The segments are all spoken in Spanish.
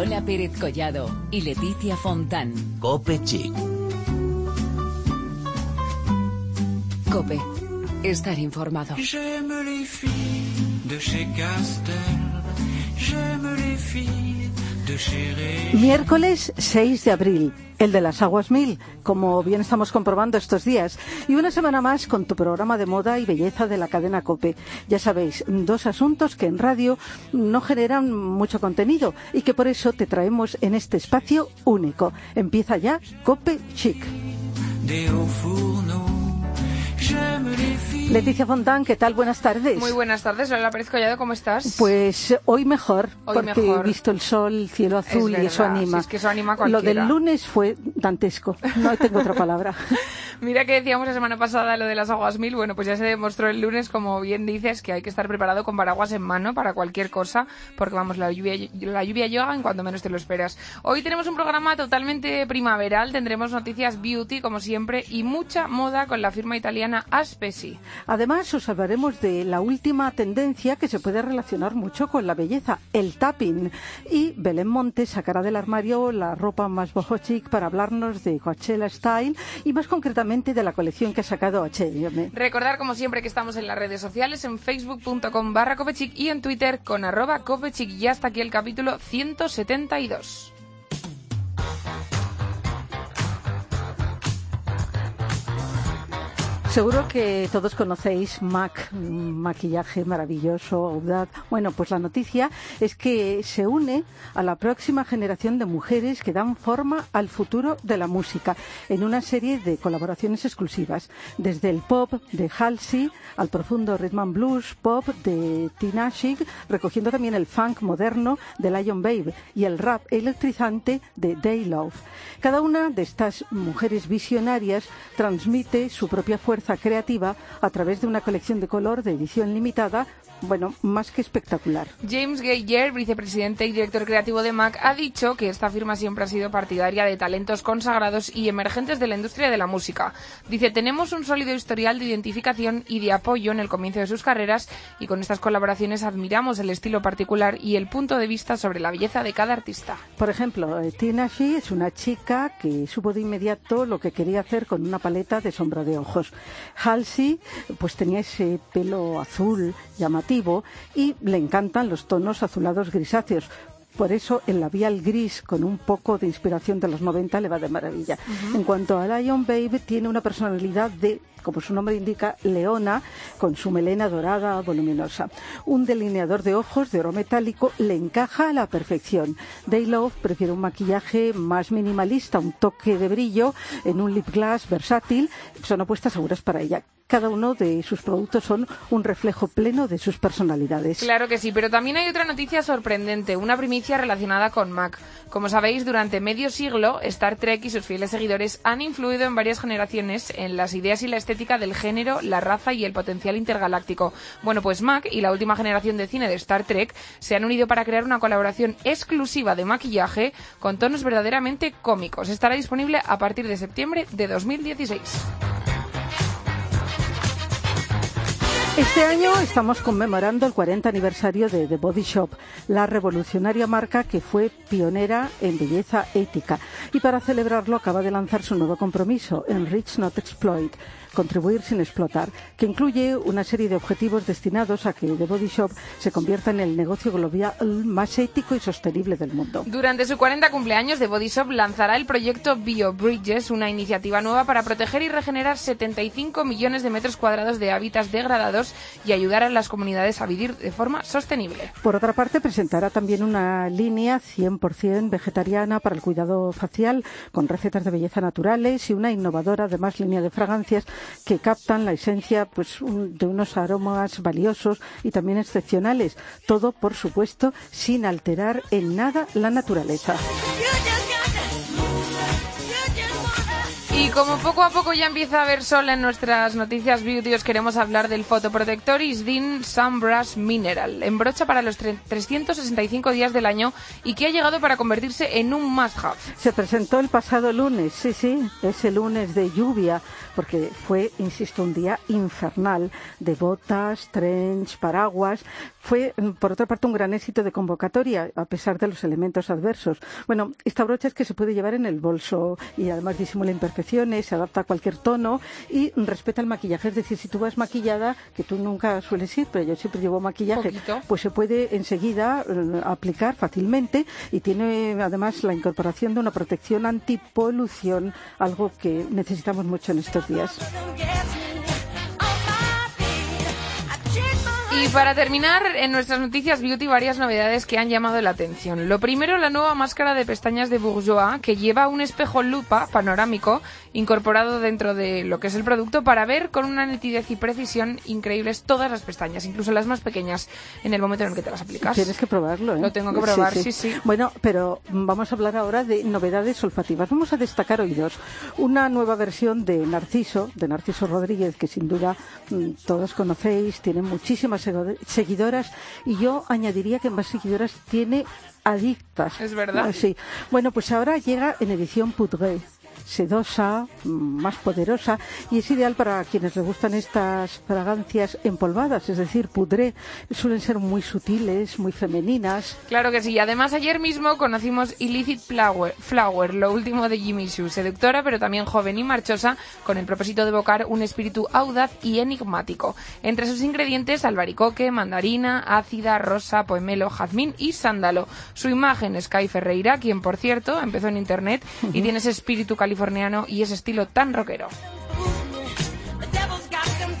Lola Pérez Collado y Leticia Fontán. Cope Chic. Cope. Estar informado. J'aime les filles de chez Castel. J'aime les filles. Miércoles 6 de abril, el de las aguas mil, como bien estamos comprobando estos días. Y una semana más con tu programa de moda y belleza de la cadena Cope. Ya sabéis, dos asuntos que en radio no generan mucho contenido y que por eso te traemos en este espacio único. Empieza ya Cope Chic. Leticia Fontán, ¿qué tal? Buenas tardes. Muy buenas tardes, Lola Pérez Collado, ¿cómo estás? Pues hoy mejor, Hoy porque mejor. he visto el sol, el cielo azul Es y eso anima. si es que eso anima a Lo del lunes fue dantesco, no tengo otra palabra. Mira que decíamos la semana pasada lo de las aguas mil, bueno, pues ya se demostró el lunes, como bien dices, que hay que estar preparado con paraguas en mano para cualquier cosa, porque vamos, la lluvia, la lluvia llega en cuanto menos te lo esperas. Hoy tenemos un programa totalmente primaveral, tendremos noticias beauty, como siempre, y mucha moda con la firma italiana Aspesi. Además, os hablaremos de la última tendencia que se puede relacionar mucho con la belleza, el tapping. Y Belén Montes sacará del armario la ropa más boho para hablarnos de Coachella Style y más concretamente de la colección que ha sacado H&M. Recordar, como siempre, que estamos en las redes sociales, en facebook.com barra y en Twitter con arroba. Y hasta aquí el capítulo 172. Seguro que todos conocéis MAC, maquillaje maravilloso, audaz. Bueno, pues la noticia es que se une a la próxima generación de mujeres que dan forma al futuro de la música en una serie de colaboraciones exclusivas, desde el pop de Halsey al profundo rhythm and blues pop de Tina recogiendo también el funk moderno de Lion Babe y el rap electrizante de Day Love. Cada una de estas mujeres visionarias transmite su propia fuerza creativa a través de una colección de color de edición limitada, bueno, más que espectacular. James Gayer, vicepresidente y director creativo de MAC, ha dicho que esta firma siempre ha sido partidaria de talentos consagrados y emergentes de la industria de la música. Dice, tenemos un sólido historial de identificación y de apoyo en el comienzo de sus carreras y con estas colaboraciones admiramos el estilo particular y el punto de vista sobre la belleza de cada artista. Por ejemplo, eh, Tina Shee es una chica que supo de inmediato lo que quería hacer con una paleta de sombra de ojos. Halsey, pues tenía ese pelo azul llamativo y le encantan los tonos azulados grisáceos. Por eso el labial gris con un poco de inspiración de los 90 le va de maravilla. En cuanto a Lion Babe, tiene una personalidad de, como su nombre indica, leona, con su melena dorada voluminosa. Un delineador de ojos de oro metálico le encaja a la perfección. Day Love prefiere un maquillaje más minimalista, un toque de brillo en un lip gloss versátil. Son apuestas seguras para ella. Cada uno de sus productos son un reflejo pleno de sus personalidades. Claro que sí, pero también hay otra noticia sorprendente, una primicia relacionada con Mac. Como sabéis, durante medio siglo, Star Trek y sus fieles seguidores han influido en varias generaciones en las ideas y la del género, la raza y el potencial intergaláctico. Bueno, pues Mac y la última generación de cine de Star Trek se han unido para crear una colaboración exclusiva de maquillaje con tonos verdaderamente cómicos. Estará disponible a partir de septiembre de 2016. Este año estamos conmemorando el 40 aniversario de The Body Shop, la revolucionaria marca que fue pionera en belleza ética. Y para celebrarlo acaba de lanzar su nuevo compromiso, Enrich Not Exploit, contribuir sin explotar, que incluye una serie de objetivos destinados a que The Body Shop se convierta en el negocio global más ético y sostenible del mundo. Durante su 40 cumpleaños, The Body Shop lanzará el proyecto BioBridges, una iniciativa nueva para proteger y regenerar 75 millones de metros cuadrados de hábitats degradados y ayudar a las comunidades a vivir de forma sostenible. Por otra parte, presentará también una línea 100% vegetariana para el cuidado facial, con recetas de belleza naturales y una innovadora, además, línea de fragancias que captan la esencia pues, de unos aromas valiosos y también excepcionales. Todo, por supuesto, sin alterar en nada la naturaleza. Y como poco a poco ya empieza a haber sol en nuestras noticias beauty, os queremos hablar del fotoprotector Isdin Sunbrush Mineral, en brocha para los 365 días del año y que ha llegado para convertirse en un must-have. Se presentó el pasado lunes, sí, sí, ese lunes de lluvia, porque fue, insisto, un día infernal de botas, trench, paraguas. Fue, mm, por otra parte, un gran éxito de convocatoria, a pesar de los elementos adversos. Bueno, esta brocha es que se puede llevar en el bolso y además disimula imperfecciones, se adapta a cualquier tono y respeta el maquillaje. Es decir, si tú vas maquillada, que tú nunca sueles ir, pero yo siempre llevo maquillaje, Poquito. pues se puede enseguida eh, aplicar fácilmente y tiene además la incorporación de una protección antipolución, algo que necesitamos mucho en estos días. Y para terminar, en nuestras noticias beauty varias novedades que han llamado la atención. Lo primero, la nueva máscara de pestañas de Bourjois, que lleva un espejo lupa panorámico incorporado dentro de lo que es el producto para ver con una nitidez y precisión increíbles todas las pestañas, incluso las más pequeñas, en el momento en el que te las aplicas. Tienes que probarlo, ¿eh? Lo tengo que probar, sí, sí. Bueno, pero vamos a hablar ahora de novedades olfativas. Vamos a destacar hoy dos. Una nueva versión de Narciso, de Narciso Rodríguez, que sin duda mm, todos conocéis, tiene muchísimas seguidoras y yo añadiría que más seguidoras tiene adictas. Es verdad. Ah, Sí. Bueno, pues ahora llega en edición Poudre sedosa, más poderosa y es ideal para quienes les gustan estas fragancias empolvadas, es decir, pudré, suelen ser muy sutiles, muy femeninas. Claro que sí. Además, ayer mismo conocimos Illicit Flower, Flower, lo último de Jimmy Choo, seductora pero también joven y marchosa, con el propósito de evocar un espíritu audaz y enigmático. Entre sus ingredientes, albaricoque, mandarina, ácida, rosa, pomelo, jazmín y sándalo. Su imagen es Kai Ferreira, quien, por cierto, empezó en internet y tiene ese espíritu californiano y ese estilo tan rockero. The devil's got them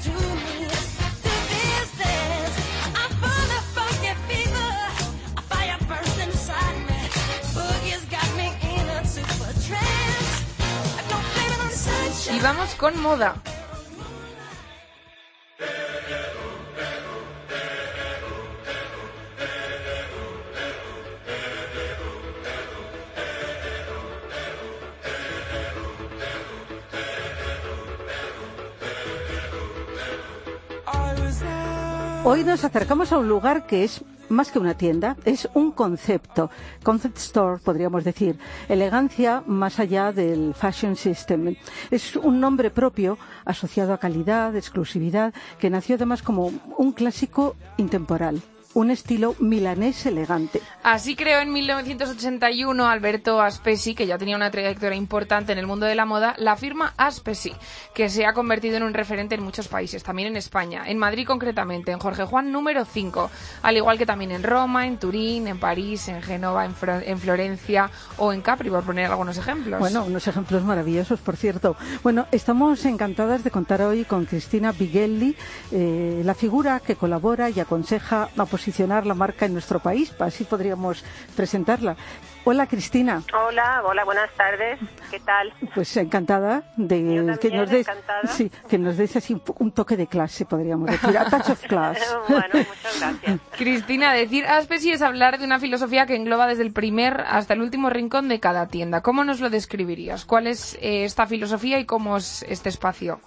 Hoy nos acercamos a un lugar que es más que una tienda, es un concepto, concept store podríamos decir, elegancia más allá del fashion system. Es un nombre propio asociado a calidad, exclusividad, que nació además como un clásico intemporal, un estilo milanés elegante. Así creó en 1981 Alberto Aspesi, que ya tenía una trayectoria importante en el mundo de la moda, la firma Aspesi, que se ha convertido en un referente en muchos países, también en España, en Madrid concretamente, en Jorge Juan número 5, al igual que también en Roma, en Turín, en París, en Génova, en, Fro- en Florencia o en Capri, por poner algunos ejemplos. Bueno, unos ejemplos maravillosos, por cierto. Bueno, estamos encantadas de contar hoy con Cristina Bigelli, eh, la figura que colabora y aconseja a posicionar la marca en nuestro país. Así podríamos presentarla. Hola, Cristina. Hola, hola, buenas tardes. ¿Qué tal? Pues encantada de Yo también, que nos des, encantada. sí, que nos des así un toque de clase, podríamos decir, a touch of class. bueno, muchas gracias. Cristina, decir Aspesi es hablar de una filosofía que engloba desde el primer hasta el último rincón de cada tienda. ¿Cómo nos lo describirías? ¿Cuál es eh, esta filosofía y cómo es este espacio?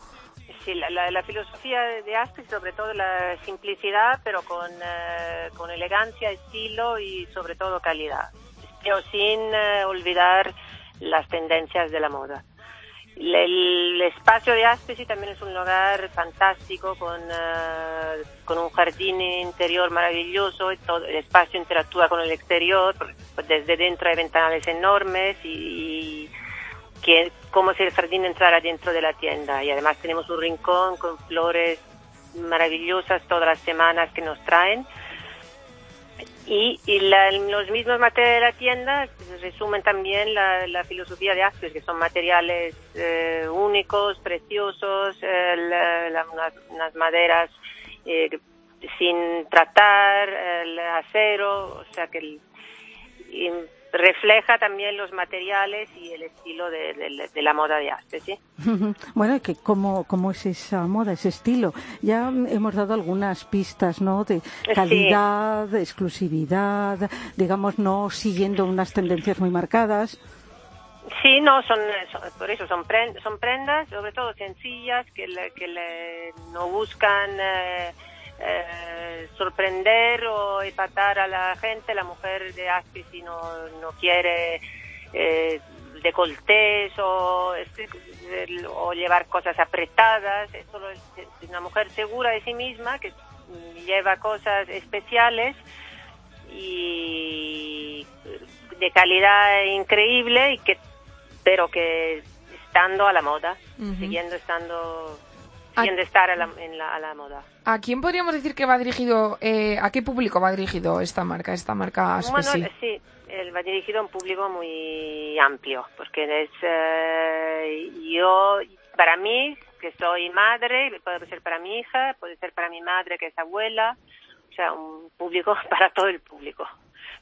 Sí, la, la- la filosofía de Aspis, sobre todo la simplicidad, pero con, eh, con elegancia, estilo y sobre todo calidad. Pero sin eh, olvidar las tendencias de la moda. El, espacio de Aspesi también es un lugar fantástico con, eh, con un jardín interior maravilloso. y todo el espacio interactúa con el exterior. Desde dentro hay ventanales enormes y, y que como si el jardín entrara dentro de la tienda. Y además tenemos un rincón con flores maravillosas todas las semanas que nos traen. Y, y la- los mismos materiales de la tienda resumen también la, filosofía de Aspes, que son materiales eh, únicos, preciosos, eh, unas, maderas eh, sin tratar, el acero, o sea que el- refleja también los materiales y el estilo de, de- de la moda de Aspes, ¿sí? Bueno, que cómo, cómo es esa moda, ese estilo. Ya hemos dado algunas pistas, ¿no? De calidad, de exclusividad, digamos, no siguiendo unas tendencias muy marcadas. Sí, no, son, son- por eso son, pren- son prendas, sobre todo sencillas, que, le- que le- no buscan eh, eh, sorprender o empatar a la gente. La mujer de Aspesi no, no quiere eh, decoltés o, llevar cosas apretadas. Es solo una mujer segura de sí misma que lleva cosas especiales y de calidad increíble y que pero que estando a la moda siguiendo estando Ah. siguiendo estar a la, en la, a la moda ¿A quién podríamos decir que va dirigido, eh, a qué público va dirigido esta marca, esta marca bueno sí va dirigido a un público muy amplio porque es eh, yo para mí que soy madre puede ser para mi hija puede ser para mi madre que es abuela o sea un público para todo el público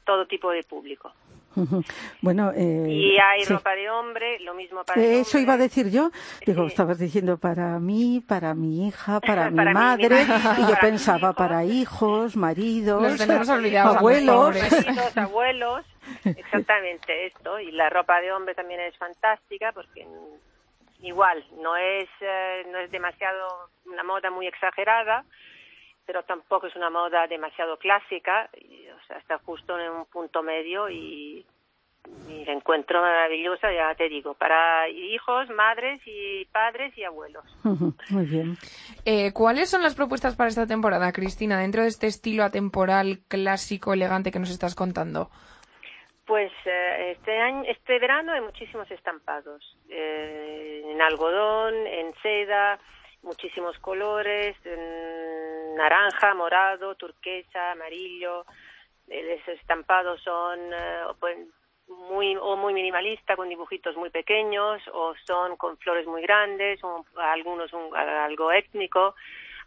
todo tipo de público. Bueno, eh, Y hay sí. ropa de hombre, lo mismo para Eh, Eso iba a decir yo. Digo, Sí. estabas diciendo para mí, para mi hija, para, mi Para mí, mi madre. madre, y yo para pensaba para hijos, maridos, Los tenemos olvidados a los abuelos. Maridos, abuelos, exactamente esto. Y la ropa de hombre también es fantástica porque igual no es eh, no es demasiado una moda muy exagerada, pero tampoco es una moda demasiado clásica. Y, o sea, está justo en un punto medio y, y la encuentro maravillosa, ya te digo, para hijos, madres y padres y abuelos. Muy bien. Eh, ¿Cuáles son las propuestas para esta temporada, Cristina, dentro de este estilo atemporal, clásico, elegante que nos estás contando? Pues eh, este año, este verano hay muchísimos estampados eh, en algodón, en seda, muchísimos colores, naranja, morado, turquesa, amarillo. Los estampados son eh, muy o muy minimalista con dibujitos muy pequeños o son con flores muy grandes, algunos un- algo étnico.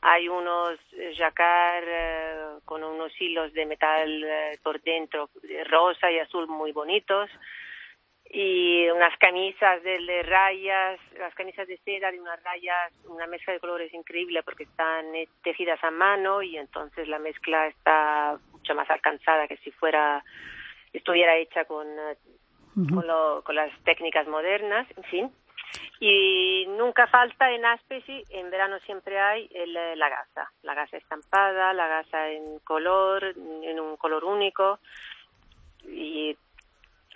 Hay unos jacquard eh, con unos hilos de metal eh, por dentro, de rosa y azul muy bonitos. Y unas camisas de, de rayas, las camisas de seda de unas rayas, una mezcla de colores increíble porque están eh, tejidas a mano y entonces la mezcla está mucho más alcanzada que si fuera estuviera hecha con, eh, con, lo- con las técnicas modernas, en fin. Y nunca falta en Aspesi, en verano siempre hay el, eh, la gasa, la gasa estampada, la gasa en color, en un color único. Y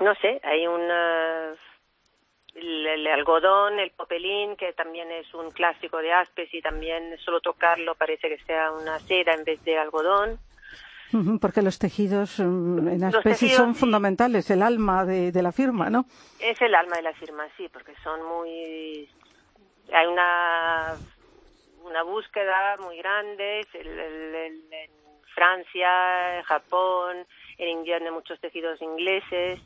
no sé, hay un eh, el, el algodón, el popelín, que también es un clásico de Aspesi, también solo tocarlo parece que sea una seda en vez de algodón. Porque los tejidos mm, en Los Aspesi tejidos, son fundamentales, el alma de, de la firma, ¿no? Es el alma de la firma, sí, porque son muy... Hay una, una búsqueda muy grande, el- el- el- en Francia, en Japón, en invierno hay muchos tejidos ingleses,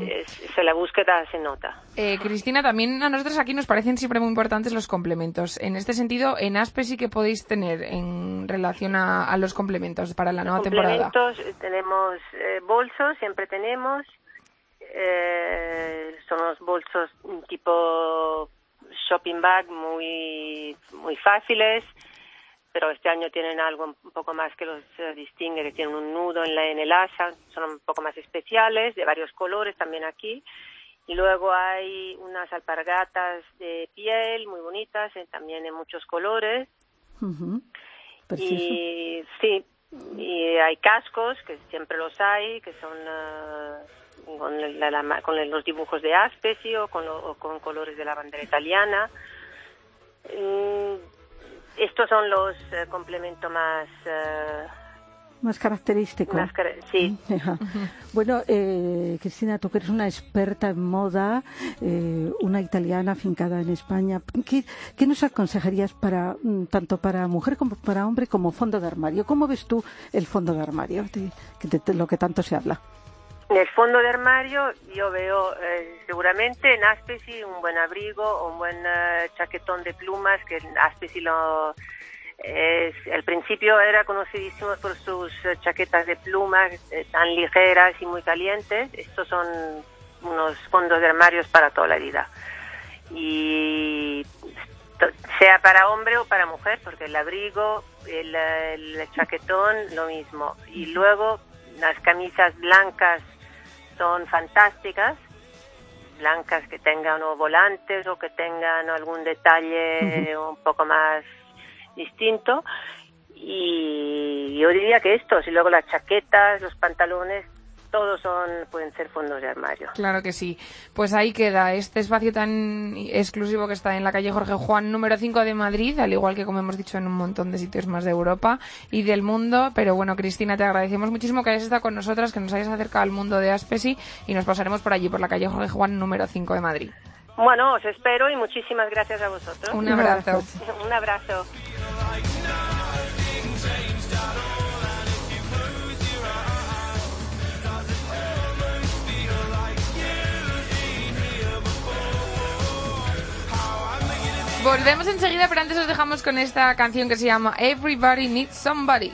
es, es- la búsqueda se nota. Eh, Cristina, también a nosotros aquí nos parecen siempre muy importantes los complementos. En este sentido, en ASPE sí que podéis tener en relación a, a los complementos para la nueva temporada. Complementos, eh, tenemos eh, bolsos, siempre tenemos. eh, son los bolsos tipo shopping bag muy, muy fáciles, pero este año tienen algo un poco más que los eh, distingue, que tienen un nudo en, la, en el asa, son un poco más especiales, de varios colores también aquí. Y luego hay unas alpargatas de piel muy bonitas, eh, también en muchos colores. Y sí, y hay cascos, que siempre los hay, que son ah, con, la- la- con los dibujos de Aspesi o con, lo- o con colores de la bandera italiana. Mm, estos son los eh, complementos más... eh, Más característico. más sí. Bueno, eh, Cristina, tú que eres una experta en moda, eh, una italiana afincada en España, ¿qué, qué nos aconsejarías para mm, tanto para mujer como para hombre como fondo de armario? ¿Cómo ves tú el fondo de armario, de, de- de lo que tanto se habla? En el fondo de armario yo veo eh, seguramente en Aspesi un buen abrigo, un buen eh, chaquetón de plumas, que en Aspesi lo, es, al principio era conocidísimo por sus eh, chaquetas de plumas eh, tan ligeras y muy calientes. Estos son unos fondos de armarios para toda la vida. Y sea para hombre o para mujer, porque el abrigo, el, eh, el chaquetón, lo mismo. Y luego las camisas blancas son fantásticas blancas que tengan o volantes o que tengan algún detalle un poco más distinto. Y yo diría que estos, y luego las chaquetas, los pantalones, todos son pueden ser fondos de armario. Claro que sí. Pues ahí queda este espacio tan exclusivo que está en la calle Jorge Juan número 5 de Madrid, al igual que como hemos dicho en un montón de sitios más de Europa y del mundo. Pero bueno, Cristina, te agradecemos muchísimo que hayas estado con nosotras, que nos hayas acercado al mundo de Aspesi y nos pasaremos por allí, por la calle Jorge Juan número 5 de Madrid. Bueno, os espero y muchísimas gracias a vosotros. Un abrazo. Un abrazo. Volvemos enseguida, pero antes os dejamos con esta canción que se llama Everybody Needs Somebody.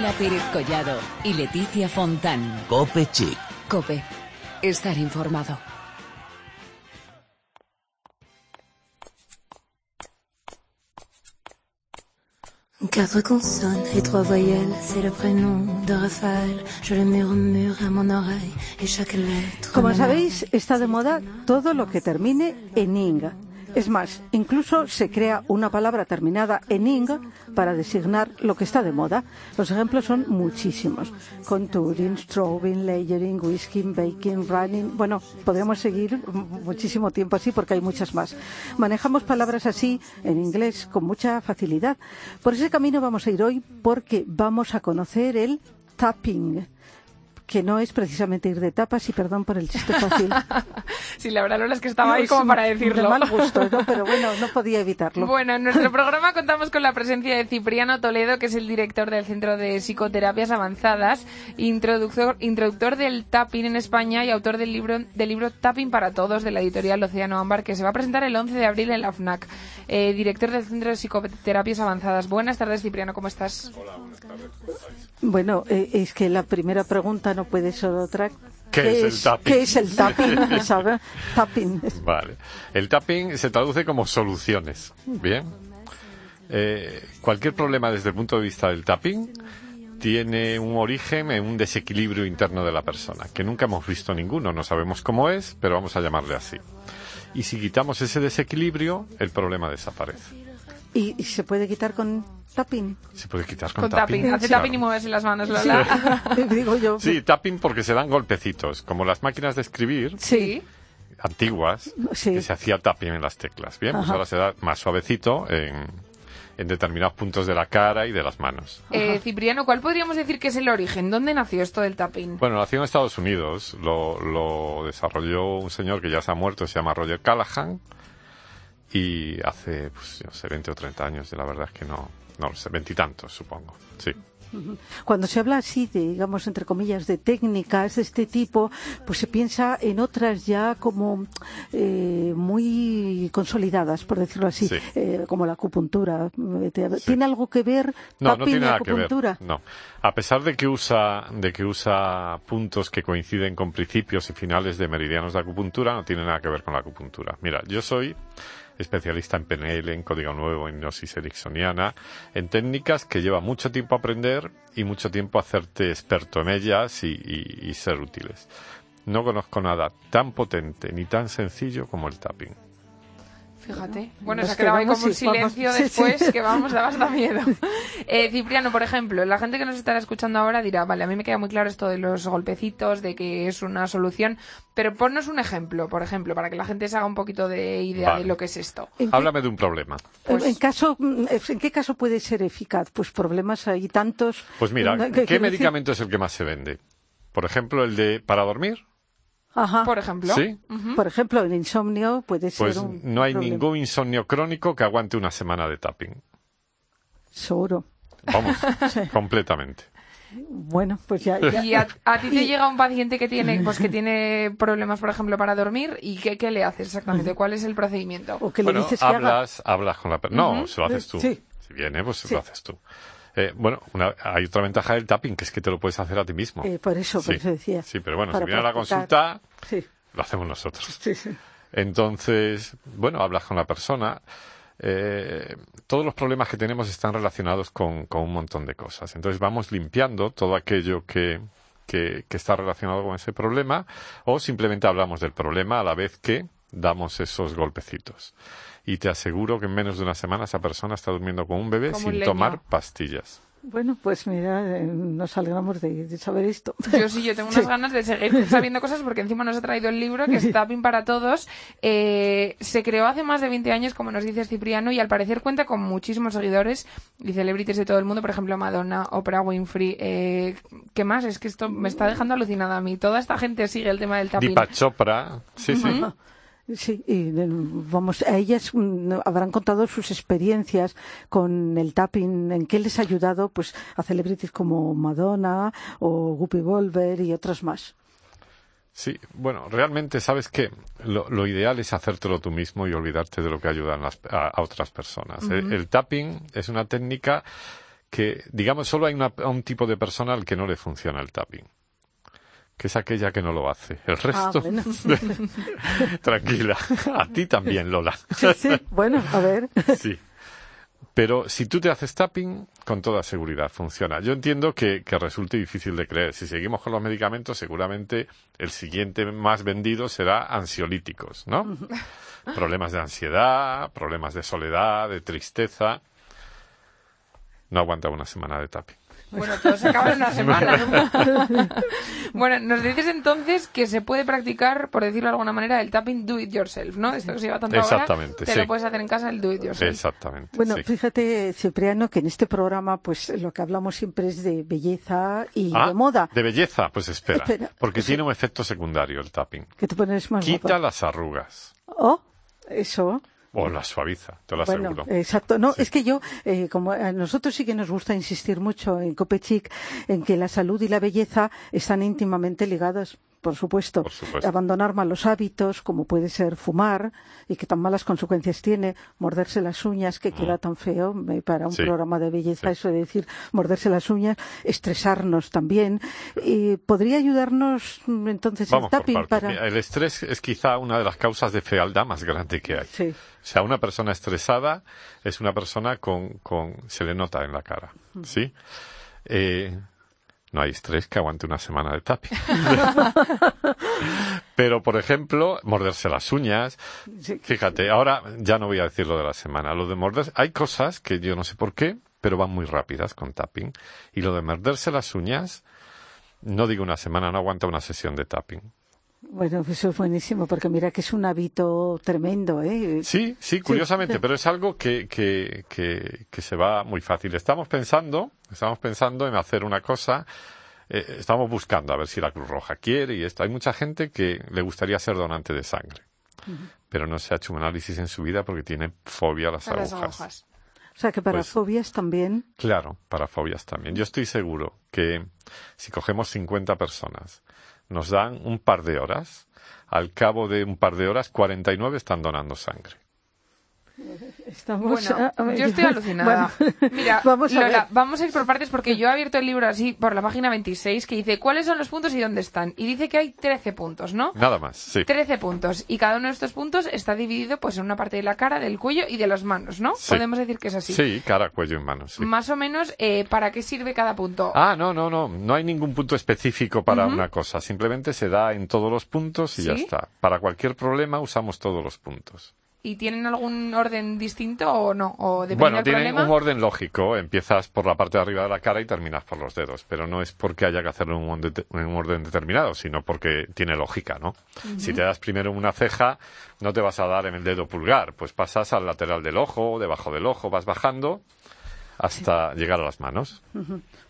Lola Pérez Collado y Leticia Fontán. Cope Chic. Cope. Estar informado. Quatre consonnes et trois voyelles, c'est le prénom de Raphaël. Je le murmure à mon oreille et chaque lettre. Como sabéis, está de moda todo lo que termine en ing. Es más, incluso se crea una palabra terminada en ing para designar lo que está de moda. Los ejemplos son muchísimos. Contouring, strobing, layering, whisking, baking, running. Bueno, podríamos seguir muchísimo tiempo así porque hay muchas más. Manejamos palabras así en inglés con mucha facilidad. Por ese camino vamos a ir hoy porque vamos a conocer el tapping que no es precisamente ir de tapas, y perdón por el chiste fácil. Sí, la verdad, Lola, es que estaba ahí como para De decirlo. mal gusto, ¿no? pero bueno, no podía evitarlo. Bueno, en nuestro programa contamos con la presencia de Cipriano Toledo, que es el director del Centro de Psicoterapias Avanzadas, introductor, introductor del tapping en España y autor del libro, del libro Tapping para Todos de la editorial Océano Ámbar, que se va a presentar el 11 de abril en la FNAC. Eh, director del Centro de Psicoterapias Avanzadas. Buenas tardes, Cipriano, ¿cómo estás? Bueno, eh, es que la primera pregunta no puede ser otra. ¿Qué es el tapping? ¿Qué es el tapping? ¿Sabe? Tapping. Vale. El tapping se traduce como soluciones. Bien. Eh, cualquier problema desde el punto de vista del tapping tiene un origen en un desequilibrio interno de la persona, que nunca hemos visto ninguno, no sabemos cómo es, pero vamos a llamarle así. Y si quitamos ese desequilibrio, el problema desaparece. ¿Y, y se puede quitar con tapping? Se puede quitar con, Con tapping. Hace claro. tapping y mueves las manos, Lola. Digo yo. Sí, tapping porque se dan golpecitos, como las máquinas de escribir Sí. antiguas, Sí. que se hacía tapping en las teclas. Bien, pues ahora se da más suavecito en, en determinados puntos de la cara y de las manos. Eh, Cipriano, ¿cuál podríamos decir que es el origen? ¿Dónde nació esto del tapping? Bueno, nació en Estados Unidos, lo, lo desarrolló un señor que ya se ha muerto, se llama Roger Callahan, y hace, pues, no sé, 20 o 30 años, y la verdad es que no, no lo sé, veintitantos, supongo, sí. Cuando se habla así de, digamos, entre comillas, de técnicas de este tipo, pues se piensa en otras ya como eh, muy consolidadas, por decirlo así, Sí. eh, como la acupuntura. Eh, ¿Tiene algo que ver No, no tiene nada que ver. acupuntura? No. A pesar de que usa, de que usa puntos que coinciden con principios y finales de meridianos de acupuntura, no tiene nada que ver con la acupuntura. Mira, yo soy especialista en PNL, en código nuevo, en hipnosis ericksoniana, en técnicas que lleva mucho tiempo aprender y mucho tiempo hacerte experto en ellas y, ser útiles. No conozco nada tan potente ni tan sencillo como el tapping. Fíjate. Bueno, Nos se ha quedado ahí como un vamos. silencio Sí, después sí. que vamos, daba hasta miedo. Eh, Cipriano, por ejemplo, la gente que nos estará escuchando ahora dirá, vale, a mí me queda muy claro esto de los golpecitos, de que es una solución, pero ponnos un ejemplo, por ejemplo, para que la gente se haga un poquito de idea Vale. de lo que es esto. ¿En qué- Háblame de un problema. Pues- en, caso, mm, ¿En qué caso puede ser eficaz? Pues problemas hay tantos. Pues mira, ¿Qué ¿qué, quiere decir? medicamento es el que más se vende? Por ejemplo, el de para dormir. Ajá. Por ejemplo. Sí. Por ejemplo, el insomnio puede ser Pues un no hay problema. ningún insomnio crónico que aguante una semana de tapping. Seguro. Vamos, completamente. Bueno, pues ya. ya. Y a, a ti te llega un paciente que tiene, pues que tiene problemas, por ejemplo, para dormir, y qué, qué le haces exactamente, cuál es el procedimiento. O que le bueno, dices que haga. hablas, hablas con la persona. No, se lo haces tú. Sí. Si viene, pues Sí. lo haces tú. Eh, bueno, una- hay otra ventaja del tapping, que es que te lo puedes hacer a ti mismo. Eh, por eso, por Sí. eso decía. Sí, pero bueno, si viene a la consulta, Sí, lo hacemos nosotros. sí. Entonces, bueno, hablas con la persona. eh, todos los problemas que tenemos están relacionados con, con un montón de cosas. Entonces vamos limpiando todo aquello que, que, que está relacionado con ese problema o simplemente hablamos del problema a la vez que damos esos golpecitos. Y te aseguro que en menos de una semana esa persona está durmiendo con un bebé Como sin tomar pastillas. Bueno, pues mira, eh, nos alegramos de, de saber esto. Yo sí, yo tengo unas ganas de seguir sabiendo cosas porque encima nos ha traído el libro que es Tapping para Todos. Eh, se creó hace más de 20 años, como nos dice Cipriano, y al parecer cuenta con muchísimos seguidores y celebrities de todo el mundo, por ejemplo Madonna, Oprah Winfrey. Eh, ¿Qué más? Es que esto me está dejando alucinada a mí. Toda esta gente sigue el tema del. Deepak Chopra, sí, sí. Sí, y eh, vamos, a ellas mm, habrán contado sus experiencias con el tapping, en qué les ha ayudado pues a celebrities como Madonna o Guppy Wolver y otras más. Sí, bueno, realmente sabes que lo, lo ideal es hacértelo tú mismo y olvidarte de lo que ayudan las- a, a otras personas. El- el, tapping es una técnica que, digamos, solo hay una- un tipo de persona al que no le funciona el tapping, que es aquella que no lo hace. El resto, Ah, bueno. tranquila, a ti también, Lola. Sí, sí, bueno, a ver. Sí. Pero si tú te haces tapping, con toda seguridad funciona. Yo entiendo que, que resulte difícil de creer. Si seguimos con los medicamentos, seguramente el siguiente más vendido será ansiolíticos, ¿no? problemas de ansiedad, problemas de soledad, de tristeza. No aguanta una semana de tapping. Bueno, todo se acaba en una semana. bueno, nos dices entonces que se puede practicar, por decirlo de alguna manera, el tapping do it yourself, ¿no? Esto que se lleva tanto ahora, Exactamente, te sí. lo puedes hacer en casa el do it yourself. Exactamente. Bueno, sí. fíjate, Cipriano, que en este programa, pues lo que hablamos siempre es de belleza y Ah, de moda. De belleza, pues espera. Espera. Porque tiene un efecto secundario el tapping. Que te pones más Quita guapa. las arrugas. Oh, eso. O las suaviza, te lo Bueno, aseguro. exacto. No, Sí. es que yo, eh, como a nosotros sí que nos gusta insistir mucho en Copechic, en que la salud y la belleza están íntimamente ligadas. Por supuesto. Por supuesto. abandonar malos hábitos, como puede ser fumar, y que tan malas consecuencias tiene, morderse las uñas, que queda tan feo para un. Sí. programa de belleza, Sí. eso de decir morderse las uñas, estresarnos también. Y podría ayudarnos mm, entonces Vamos el tapping para. El estrés es quizá una de las causas de fealdad más grande que hay. Sí. O sea, una persona estresada es una persona con, con se le nota en la cara, ¿sí? Eh, no hay estrés que aguante una semana de tapping. Pero, por ejemplo, morderse las uñas. Fíjate, ahora ya no voy a decir lo de la semana. Lo de morderse, hay cosas que yo no sé por qué, pero van muy rápidas con tapping. Y lo de morderse las uñas, no digo una semana, no aguanta una sesión de tapping. Bueno, eso es buenísimo, porque mira que es un hábito tremendo, ¿eh? Sí, sí, curiosamente, pero es algo que, que, que, que se va muy fácil. Estamos pensando, estamos pensando en hacer una cosa, eh, estamos buscando a ver si la Cruz Roja quiere y esto. Hay mucha gente que le gustaría ser donante de sangre, pero no se ha hecho un análisis en su vida porque tiene fobia a las A las agujas. O sea que para Pues- fobias también. Claro, para fobias también. Yo estoy seguro que si cogemos 50 personas, nos dan un par de horas, al cabo de un par de horas, 49 están donando sangre. Estamos. Bueno, a- yo estoy alucinada. Bueno, Mira, vamos a Lola, ver. vamos a ir por partes porque yo he abierto el libro así por la página 26 que dice cuáles son los puntos y dónde están. Y dice que hay 13 puntos, ¿no? Nada más, sí. 13 puntos. Y cada uno de estos puntos está dividido pues en una parte de la cara, del cuello y de las manos, ¿no? Sí. Podemos decir que es así. Sí, cara, cuello y manos. sí. Más o menos, eh, ¿para qué sirve cada punto? Ah, no, no, no. No hay ningún punto específico para una cosa. Simplemente se da en todos los puntos y ya está. Para cualquier problema usamos todos los puntos. ¿Y tienen algún orden distinto o no? ¿O depende Bueno, tienen problema? un orden lógico. Empiezas por la parte de arriba de la cara y terminas por los dedos. Pero no es porque haya que hacerlo en un orden, en un orden determinado, sino porque tiene lógica, ¿no? Si te das primero una ceja, no te vas a dar en el dedo pulgar. Pues pasas al lateral del ojo, debajo del ojo, vas bajando hasta llegar a las manos.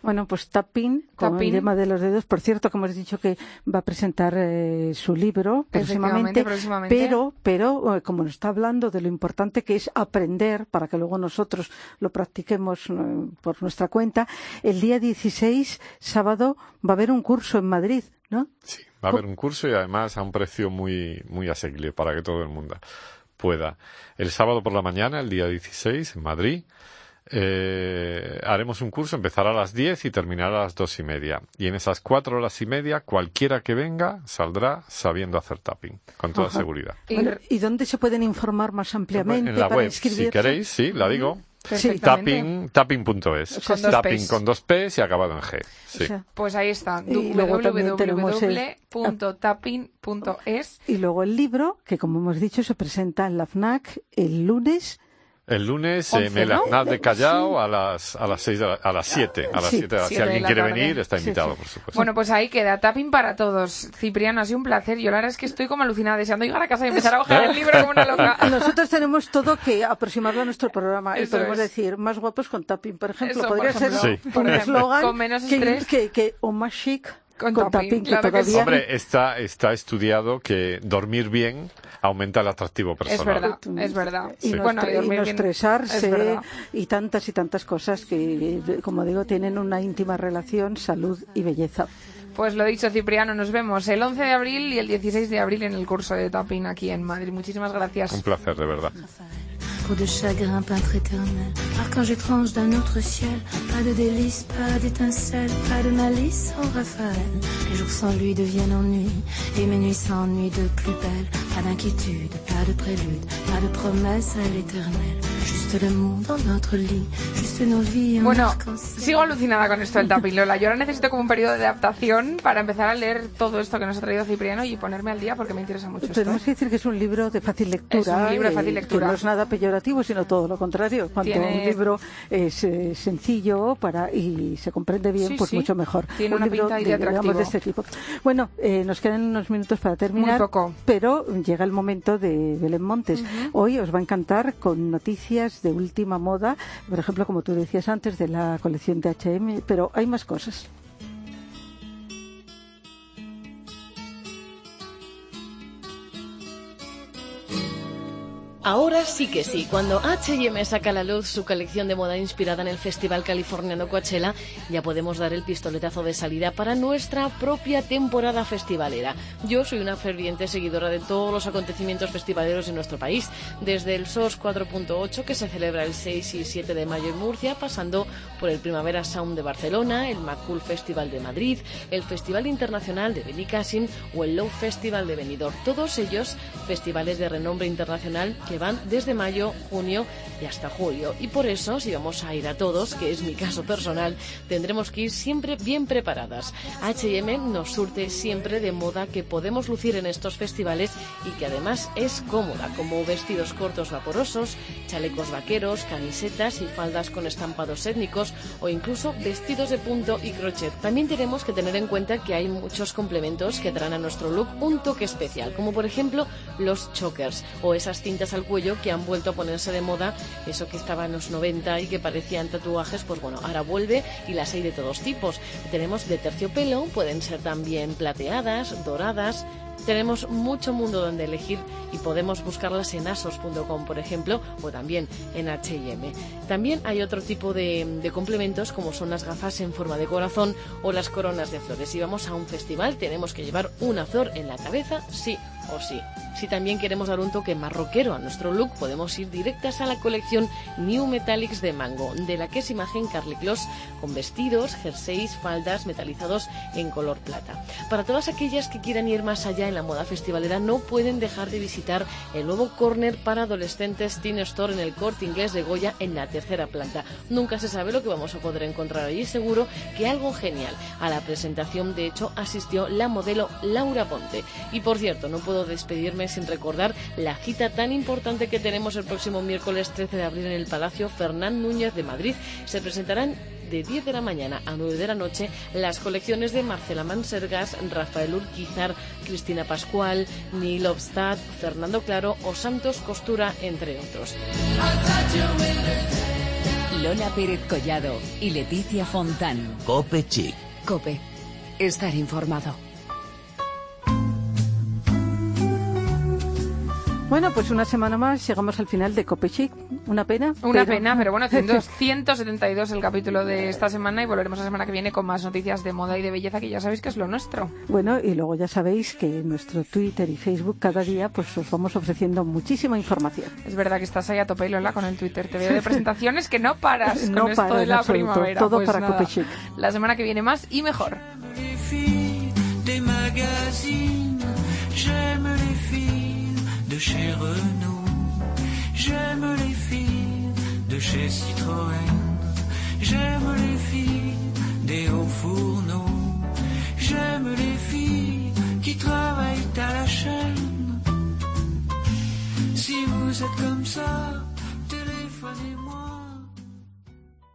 Bueno, pues tapping, con el tema de los dedos. Por cierto, como has dicho que va a presentar eh, su libro próximamente, próximamente. pero, pero eh, como nos está hablando de lo importante que es aprender para que luego nosotros lo practiquemos eh, por nuestra cuenta, el día 16, sábado, va a haber un curso en Madrid, ¿no? Sí, va a haber un curso y además a un precio muy, muy asequible para que todo el mundo pueda. El sábado por la mañana, el día 16, en Madrid, eh, haremos un curso, empezará a las 10 y terminará a las dos y media. Y en esas cuatro horas y media, cualquiera que venga saldrá sabiendo hacer tapping, con toda Ajá. seguridad. Y- Bueno, ¿Y dónde se pueden informar más ampliamente En la para web, si queréis, sí, la digo. Tapping, tapping.es. Tapping Ps. con dos P's y acabado en G. Sí. O sea, Pues ahí está, www.tapping.es. y luego el libro, que como hemos dicho, se presenta en la FNAC el lunes El lunes Once, en el ¿no? Aznal de Callao a las a las seis de la- a las siete, a las Sí. siete. Si alguien quiere tarde. venir está Sí, invitado, sí. por supuesto. Bueno, pues ahí queda, tapping para todos. Cipriano, ha sido un placer. Yo la verdad es que estoy como alucinada, deseando llegar a casa y empezar a hojear el libro como una loca. Nosotros tenemos todo que aproximarlo a nuestro programa y Eso podemos es. decir más guapos con tapping, por ejemplo. Eso, por Podría ser ejemplo. Sí. Por un eslogan con menos que, estrés. que, que- o más chic Con con, tapping, tapping, claro que que sí. todavía Hombre, está, está estudiado que dormir bien aumenta el atractivo Es personal. verdad, es verdad. y Sí. no, Bueno, y no estresarse es y tantas y tantas cosas que, como digo, tienen una íntima relación salud y belleza. Pues lo dicho, Cipriano, nos vemos el 11 de abril y el 16 de abril en el curso de tapping aquí en Madrid. Muchísimas gracias. Un placer, de verdad. Peau de chagrin, peintre éternel, archange étrange d'un autre ciel, pas de délices, pas d'étincelles, pas de malice en Raphaël. Les jours sans lui deviennent ennui, et mes nuits s'ennuient de plus belle. Pas d'inquiétude, pas de prélude, pas de promesse à l'éternel. Juste le mot dans notre lit, juste nos vies en Bueno, sigo alucinada con esto del tapping, Lola. Yo ahora necesito como un periodo de adaptación para empezar a leer todo esto que nos ha traído Cipriano y ponerme al día porque me interesa mucho esto. Tenemos que decir que es un libro de fácil lectura. Es un libro de fácil eh, lectura. Que no es nada peyorativo, sino todo lo contrario. Cuando Tiene- un libro es eh, sencillo para y se comprende bien, Sí, pues sí. mucho mejor. Tiene un una libro pinta de, digamos, este tipo. Bueno, eh, nos quedan unos minutos para terminar. Muy poco. Pero llega el momento de Belén Montes. Hoy os va a encantar con noticias de última moda, por ejemplo, como tú decías antes, de la colección de H&M, pero hay más cosas. Ahora sí que sí, cuando H&M saca a la luz su colección de moda inspirada en el Festival Californiano Coachella, ya podemos dar el pistoletazo de salida para nuestra propia temporada festivalera. Yo soy una ferviente seguidora de todos los acontecimientos festivaleros en nuestro país, desde el SOS 4.8 que se celebra el 6 y 7 de mayo en Murcia, pasando por el Primavera Sound de Barcelona, el Macul Festival de Madrid, el Festival Internacional de Benicassim o el Low Festival de Benidorm. Todos ellos festivales de renombre internacional que van desde mayo, junio y hasta julio. Y por eso, si vamos a ir a todos, que es mi caso personal, tendremos que ir siempre bien preparadas. H&M nos surte siempre de moda que podemos lucir en estos festivales y que además es cómoda, como vestidos cortos vaporosos, chalecos vaqueros, camisetas y faldas con estampados étnicos o incluso vestidos de punto y crochet. También tenemos que tener en cuenta que hay muchos complementos que traen a nuestro look un toque especial, como por ejemplo los chokers o esas cintas al cuello que han vuelto a ponerse de moda, eso que estaba en los 90 y que parecían tatuajes, pues bueno, ahora vuelve y las hay de todos tipos. Tenemos de terciopelo, pueden ser también plateadas, doradas, tenemos mucho mundo donde elegir y podemos buscarlas en asos.com, por ejemplo, o también en H&M. También hay otro tipo de, de complementos como son las gafas en forma de corazón o las coronas de flores. Si vamos a un festival tenemos que llevar una flor en la cabeza, sí o sí. Si también queremos dar un toque marroquero a nuestro look, podemos ir directas a la colección New Metallics de Mango, de la que es imagen Carly Kloss, con vestidos, jerseys, faldas metalizados en color plata. Para todas aquellas que quieran ir más allá en la moda festivalera, no pueden dejar de visitar el nuevo corner para adolescentes Teen Store en el corte inglés de Goya en la tercera planta. Nunca se sabe lo que vamos a poder encontrar allí, seguro que algo genial. A la presentación, de hecho, asistió la modelo Laura Ponte. Y por cierto, no puedo despedirme sin recordar la cita tan importante que tenemos el próximo miércoles 13 de abril en el Palacio Fernán Núñez de Madrid. Se presentarán de 10 de la mañana a 9 de la noche las colecciones de Marcela Mansergas, Rafael Urquizar, Cristina Pascual, Neil Obstad, Fernando Claro o Santos Costura, entre otros. Lola Pérez Collado y Leticia Fontán. Cope Chic. Cope. Estar informado. Bueno, pues una semana más llegamos al final de Copechic. Una pena. Una pero- pena, pero bueno, 100 172 el capítulo de esta semana y volveremos la semana que viene con más noticias de moda y de belleza que ya sabéis que es lo nuestro. Bueno, y luego ya sabéis que en nuestro Twitter y Facebook cada día pues os vamos ofreciendo muchísima información. Es verdad que estás ahí a tope, Lola, con el Twitter. Te veo de presentaciones que no paras No con esto de la absoluto, primavera. todo Pues para nada, Cope Chic. La semana que viene más y mejor. De chez Renault, j'aime les filles de chez Citroën, j'aime les filles des hauts fourneaux, j'aime les filles qui travaillent à la chaîne. Si vous êtes comme ça, téléphonez-moi.